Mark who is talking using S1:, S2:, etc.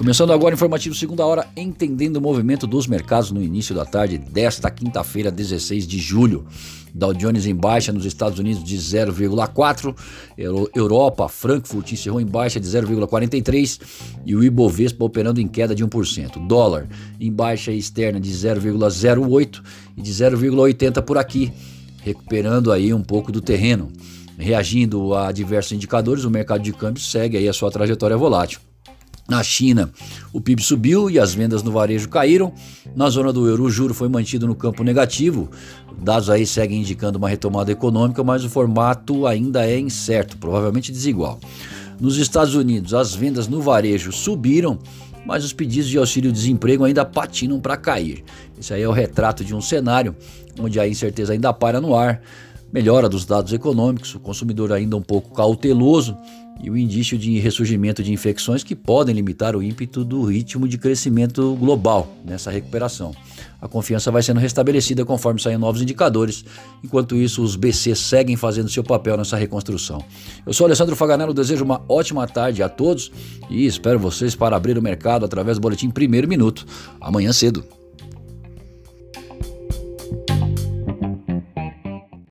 S1: Começando agora o informativo segunda hora, entendendo o movimento dos mercados no início da tarde desta quinta-feira, 16 de julho. Dow Jones em baixa nos Estados Unidos de 0,4, Europa, Frankfurt encerrou em baixa de 0,43 e o Ibovespa operando em queda de 1%. Dólar em baixa externa de 0,08 e de 0,80 por aqui, recuperando aí um pouco do terreno. Reagindo a diversos indicadores, o mercado de câmbio segue aí a sua trajetória volátil. Na China, o PIB subiu e as vendas no varejo caíram. Na zona do euro, o juro foi mantido no campo negativo. Dados aí seguem indicando uma retomada econômica, mas o formato ainda é incerto, provavelmente desigual. Nos Estados Unidos, as vendas no varejo subiram, mas os pedidos de auxílio-desemprego ainda patinam para cair. Esse aí é o retrato de um cenário onde a incerteza ainda para no ar melhora dos dados econômicos, o consumidor ainda um pouco cauteloso e o indício de ressurgimento de infecções que podem limitar o ímpeto do ritmo de crescimento global nessa recuperação. A confiança vai sendo restabelecida conforme saem novos indicadores, enquanto isso os BC seguem fazendo seu papel nessa reconstrução. Eu sou Alessandro Faganello, desejo uma ótima tarde a todos e espero vocês para abrir o mercado através do boletim Primeiro Minuto, amanhã cedo.